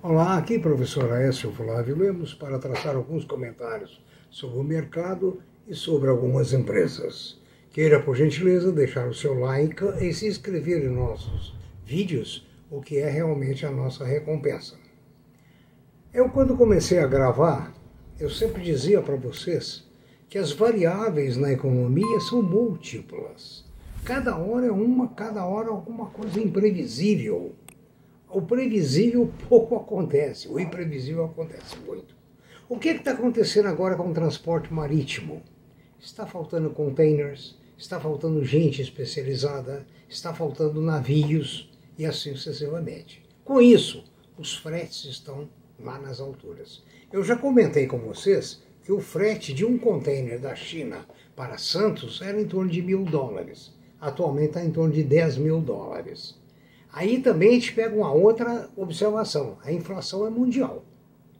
Olá, aqui professor Aécio Flávio Lemos para traçar alguns comentários sobre o mercado e sobre algumas empresas. Queira, por gentileza, deixar o seu like e se inscrever em nossos vídeos, o que é realmente a nossa recompensa. Eu, quando comecei a gravar, eu sempre dizia para vocês que as variáveis na economia são múltiplas. Cada hora é uma, cada hora alguma coisa imprevisível. O previsível pouco acontece, o imprevisível acontece muito. O que está acontecendo agora com o transporte marítimo? Está faltando containers, está faltando gente especializada, está faltando navios e assim sucessivamente. Com isso, os fretes estão lá nas alturas. Eu já comentei com vocês que o frete de um container da China para Santos era em torno de mil dólares. Atualmente está em torno de 10 mil dólares. Aí também a gente pega uma outra observação: a inflação é mundial.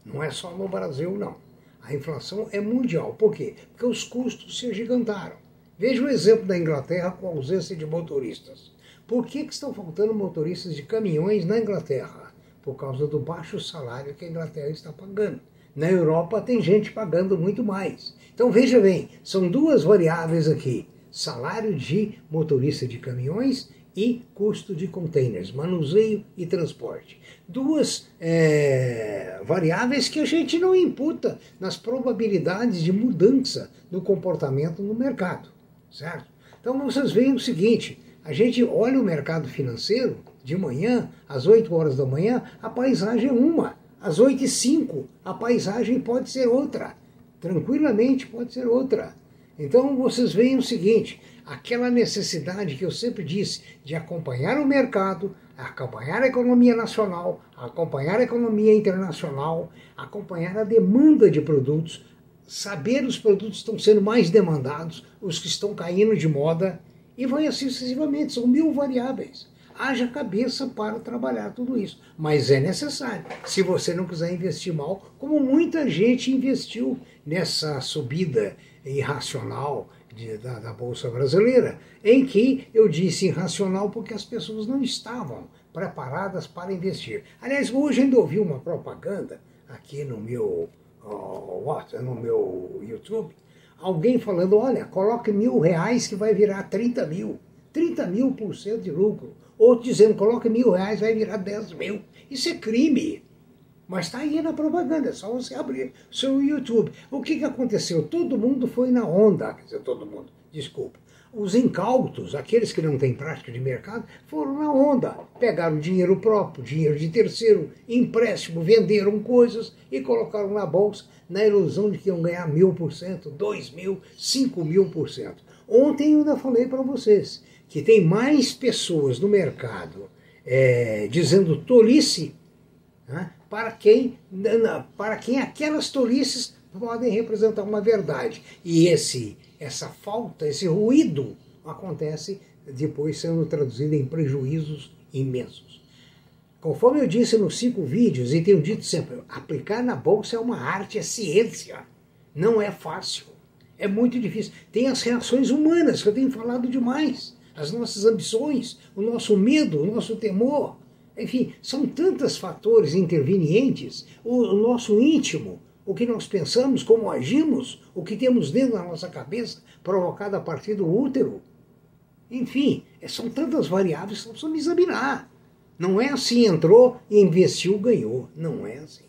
Não é só no Brasil, não. A inflação é mundial. Por quê? Porque os custos se agigantaram. Veja o exemplo da Inglaterra com a ausência de motoristas. Por que, que estão faltando motoristas de caminhões na Inglaterra? Por causa do baixo salário que a Inglaterra está pagando. Na Europa tem gente pagando muito mais. Então veja bem, são duas variáveis aqui: salário de motorista de caminhões e custo de containers, manuseio e transporte. Duas é, variáveis que a gente não imputa nas probabilidades de mudança no comportamento no mercado, certo? Então vocês veem o seguinte, a gente olha o mercado financeiro de manhã, às 8 horas da manhã, a paisagem é uma. Às 8 e 5, a paisagem pode ser outra. Tranquilamente pode ser outra. Então vocês veem o seguinte: aquela necessidade que eu sempre disse de acompanhar o mercado, acompanhar a economia nacional, acompanhar a economia internacional, acompanhar a demanda de produtos, saber os produtos estão sendo mais demandados, os que estão caindo de moda, e vai assim sucessivamente. São mil variáveis. Haja cabeça para trabalhar tudo isso. Mas é necessário. Se você não quiser investir mal, como muita gente investiu nessa subida irracional de, da, da, Bolsa Brasileira, em que eu disse irracional porque as pessoas não estavam preparadas para investir. Aliás, hoje ainda ouvi uma propaganda aqui no meu, uh, no meu YouTube, alguém falando, olha, coloque mil reais que vai virar 30 mil. 30 mil por cento de lucro. Outro dizendo, coloque mil reais, vai virar 10 mil. Isso é crime. Mas está aí na propaganda, é só você abrir seu YouTube. O que, que aconteceu? Todo mundo foi na onda, quer dizer, todo mundo, desculpa. Os incautos, aqueles que não têm prática de mercado, foram na onda. Pegaram dinheiro próprio, dinheiro de terceiro, empréstimo, venderam coisas e colocaram na bolsa na ilusão de que iam ganhar mil por cento, dois mil, cinco mil por cento. Ontem eu ainda falei para vocês que tem mais pessoas no mercado é, dizendo tolice né, para, quem, para quem aquelas tolices podem representar uma verdade. E esse, essa falta, esse ruído acontece depois sendo traduzido em prejuízos imensos. Conforme eu disse nos cinco vídeos e tenho dito sempre, aplicar na bolsa é uma arte, é ciência. Não é fácil. É muito difícil. Tem as reações humanas, que eu tenho falado demais. As nossas ambições, o nosso medo, o nosso temor. Enfim, são tantos fatores intervenientes, o, o nosso íntimo, o que nós pensamos, como agimos, o que temos dentro da nossa cabeça, provocado a partir do útero. Enfim, é, são tantas variáveis que precisamos examinar. Não é assim, entrou investiu, ganhou. Não é assim.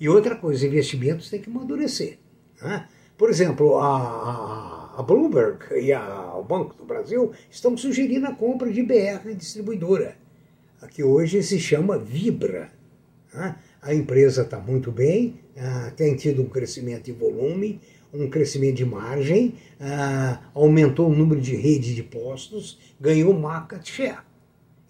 E outra coisa, investimentos têm que amadurecer. Né? Por exemplo, a, a Bloomberg e a, o Banco do Brasil estão sugerindo a compra de BR distribuidora que hoje se chama Vibra. Né? A empresa está muito bem, ah, tem tido um crescimento de volume, um crescimento de margem, ah, aumentou o número de rede de postos, ganhou market share.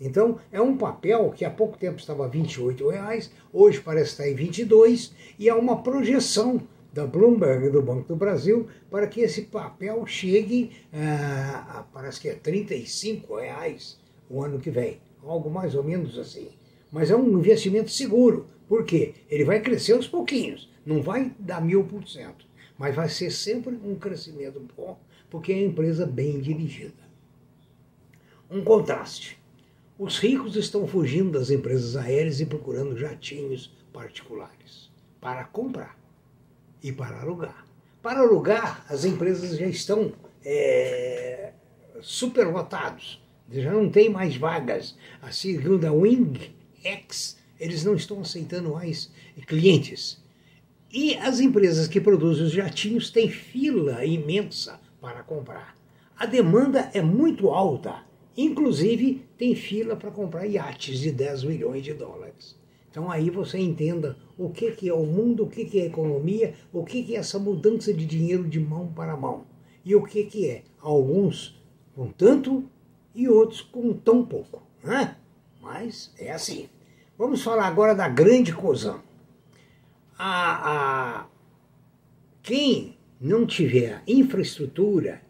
Então, é um papel que há pouco tempo estava a 28 reais, hoje parece estar em 22, e há uma projeção da Bloomberg e do Banco do Brasil para que esse papel chegue, ah, a, parece que é 35 reais o ano que vem algo mais ou menos assim. Mas é um investimento seguro. Por quê? Ele vai crescer aos pouquinhos, não vai dar mil por cento, mas vai ser sempre um crescimento bom, porque é uma empresa bem dirigida. Um contraste. Os ricos estão fugindo das empresas aéreas e procurando jatinhos particulares para comprar e para alugar. Para alugar, as empresas já estão é, superlotados, já não tem mais vagas. A segunda Wing X, eles não estão aceitando mais clientes. E as empresas que produzem os jatinhos têm fila imensa para comprar. A demanda é muito alta. Inclusive, tem fila para comprar iates de 10 milhões de dólares. Então aí você entenda o que, que é o mundo, o que, que é a economia, o que, que é essa mudança de dinheiro de mão para mão. E o que, que é alguns com tanto e outros com tão pouco. Né? Mas é assim. Vamos falar agora da grande COSAN. A, a, quem não tiver infraestrutura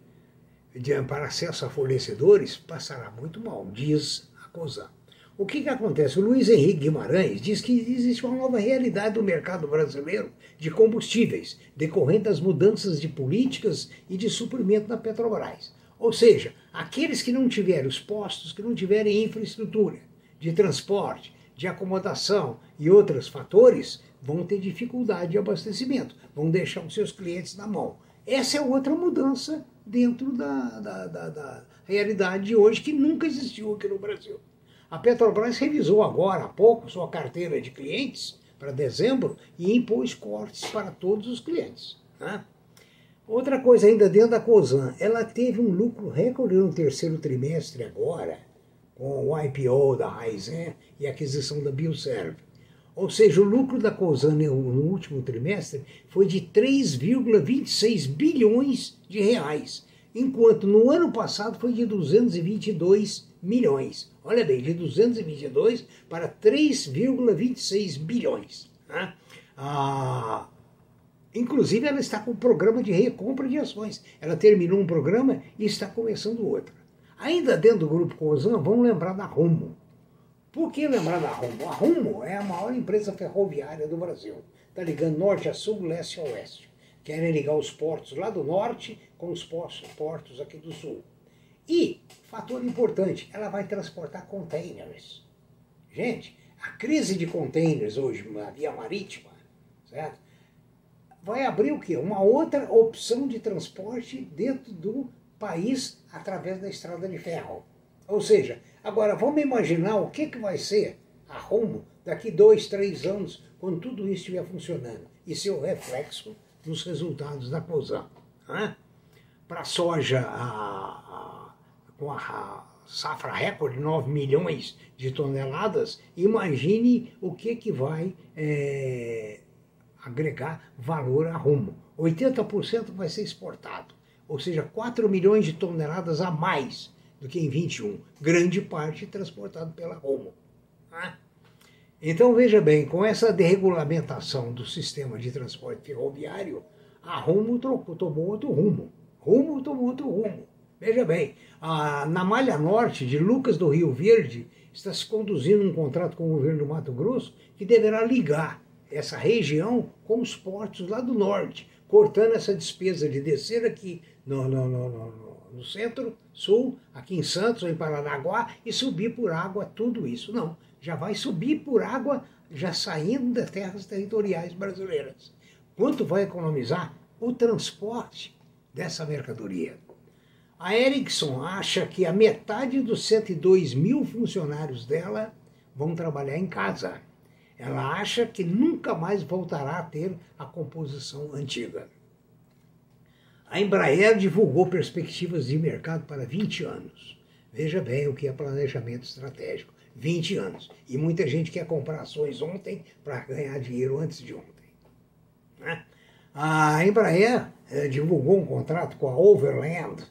de, para acesso a fornecedores passará muito mal, diz a COSAN. O que, que acontece? O Luiz Henrique Guimarães diz que existe uma nova realidade do mercado brasileiro de combustíveis, decorrente das mudanças de políticas e de suprimento da Petrobras. Ou seja, aqueles que não tiverem os postos, que não tiverem infraestrutura de transporte, de acomodação e outros fatores, vão ter dificuldade de abastecimento, vão deixar os seus clientes na mão. Essa é outra mudança dentro da, da, da, da realidade de hoje que nunca existiu aqui no Brasil. A Petrobras revisou agora há pouco sua carteira de clientes para dezembro e impôs cortes para todos os clientes. Né? Outra coisa ainda dentro da COSAN, ela teve um lucro recorde no terceiro trimestre agora, com o IPO da Raizen e a aquisição da Bioserve. Ou seja, o lucro da COSAN no último trimestre foi de 3,26 bilhões de reais, enquanto no ano passado foi de 222 milhões. Olha bem, de 222 para 3,26 bilhões. Né? Ah, inclusive, ela está com um programa de recompra de ações. Ela terminou um programa e está começando outro. Ainda dentro do grupo Cosan, vamos lembrar da Rumo. Por que lembrar da Rumo? A Rumo é a maior empresa ferroviária do Brasil. Está ligando norte a sul, leste a oeste. Querem ligar os portos lá do norte com os portos aqui do sul. E, fator importante, ela vai transportar containers. Gente, a crise de containers hoje na via marítima, certo? Vai abrir o quê? Uma outra opção de transporte dentro do país através da estrada de ferro. Ou seja, agora vamos imaginar o que, que vai ser a rumo daqui dois, três anos, quando tudo isso estiver funcionando e seu reflexo nos resultados da COSAN. Né? Para a soja, com a safra recorde, 9 milhões de toneladas, imagine o que, que vai é, agregar valor a rumo. 80% vai ser exportado, ou seja, 4 milhões de toneladas a mais do que em 21, grande parte transportado pela rumo. Né? Então veja bem, com essa desregulamentação do sistema de transporte ferroviário, a Rumo tomou outro rumo. Rumo tomou outro rumo. Veja bem, a, na Malha Norte de Lucas do Rio Verde está se conduzindo um contrato com o governo do Mato Grosso que deverá ligar essa região com os portos lá do norte, cortando essa despesa de descer aqui no, no, no, no centro-sul, aqui em Santos ou em Paranaguá, e subir por água tudo isso. Não, já vai subir por água já saindo das terras territoriais brasileiras. Quanto vai economizar o transporte dessa mercadoria? A Ericsson acha que a metade dos 102 mil funcionários dela vão trabalhar em casa. Ela acha que nunca mais voltará a ter a composição antiga. A Embraer divulgou perspectivas de mercado para 20 anos. Veja bem o que é planejamento estratégico. 20 anos. E muita gente quer comprar ações ontem para ganhar dinheiro antes de ontem. Né? A Embraer eh, divulgou um contrato com a Overland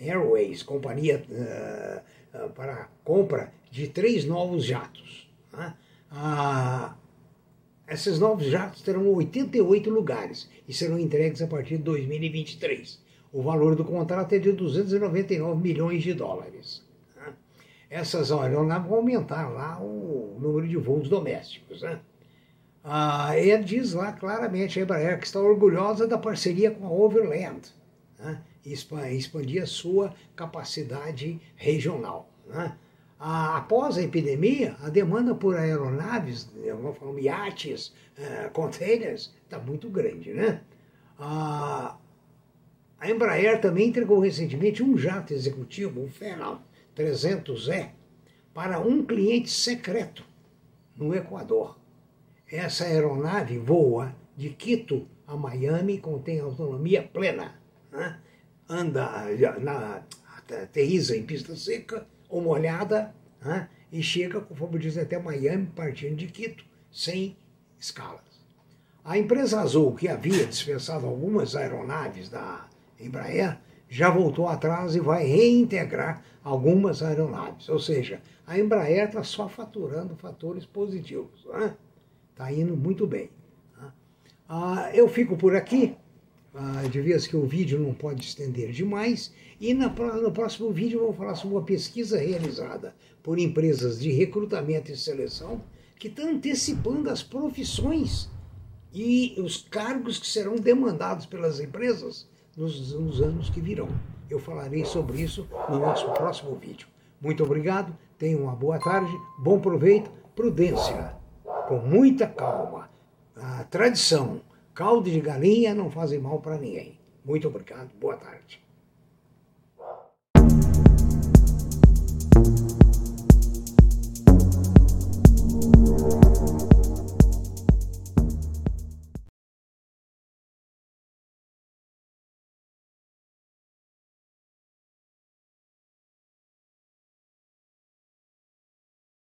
Airways, companhia uh, uh, para compra de três novos jatos. Né? Ah, esses novos jatos terão 88 lugares e serão entregues a partir de 2023. O valor do contrato é de 299 milhões de dólares. Né? Essas aeronaves vão aumentar lá o número de voos domésticos. Né? Ah, diz lá claramente a Embraer que está orgulhosa da parceria com a Overland. Né? expandir a sua capacidade regional. Né? Após a epidemia, a demanda por aeronaves, forma, iates, uh, containers, está muito grande, né? a Embraer também entregou recentemente um jato executivo, o Phenom 300E, para um cliente secreto no Equador. Essa aeronave voa de Quito a Miami, contém autonomia plena. Né? Anda, na, aterriza em pista seca ou molhada né? e chega, conforme diz, até Miami, partindo de Quito, sem escalas. A empresa Azul, que havia dispensado algumas aeronaves da Embraer, já voltou atrás e vai reintegrar algumas aeronaves. Ou seja, a Embraer está só faturando fatores positivos. Está né? Tá indo muito bem. Né? Ah, eu fico por aqui. Ah, de vez que o vídeo não pode estender demais. E na, no próximo vídeo eu vou falar sobre uma pesquisa realizada por empresas de recrutamento e seleção que estão antecipando as profissões e os cargos que serão demandados pelas empresas nos, nos anos que virão. Eu falarei sobre isso no nosso próximo vídeo. Muito obrigado, tenham uma boa tarde, bom proveito, prudência, com muita calma. A tradição, caldo de galinha não fazem mal para ninguém. Muito obrigado, boa tarde.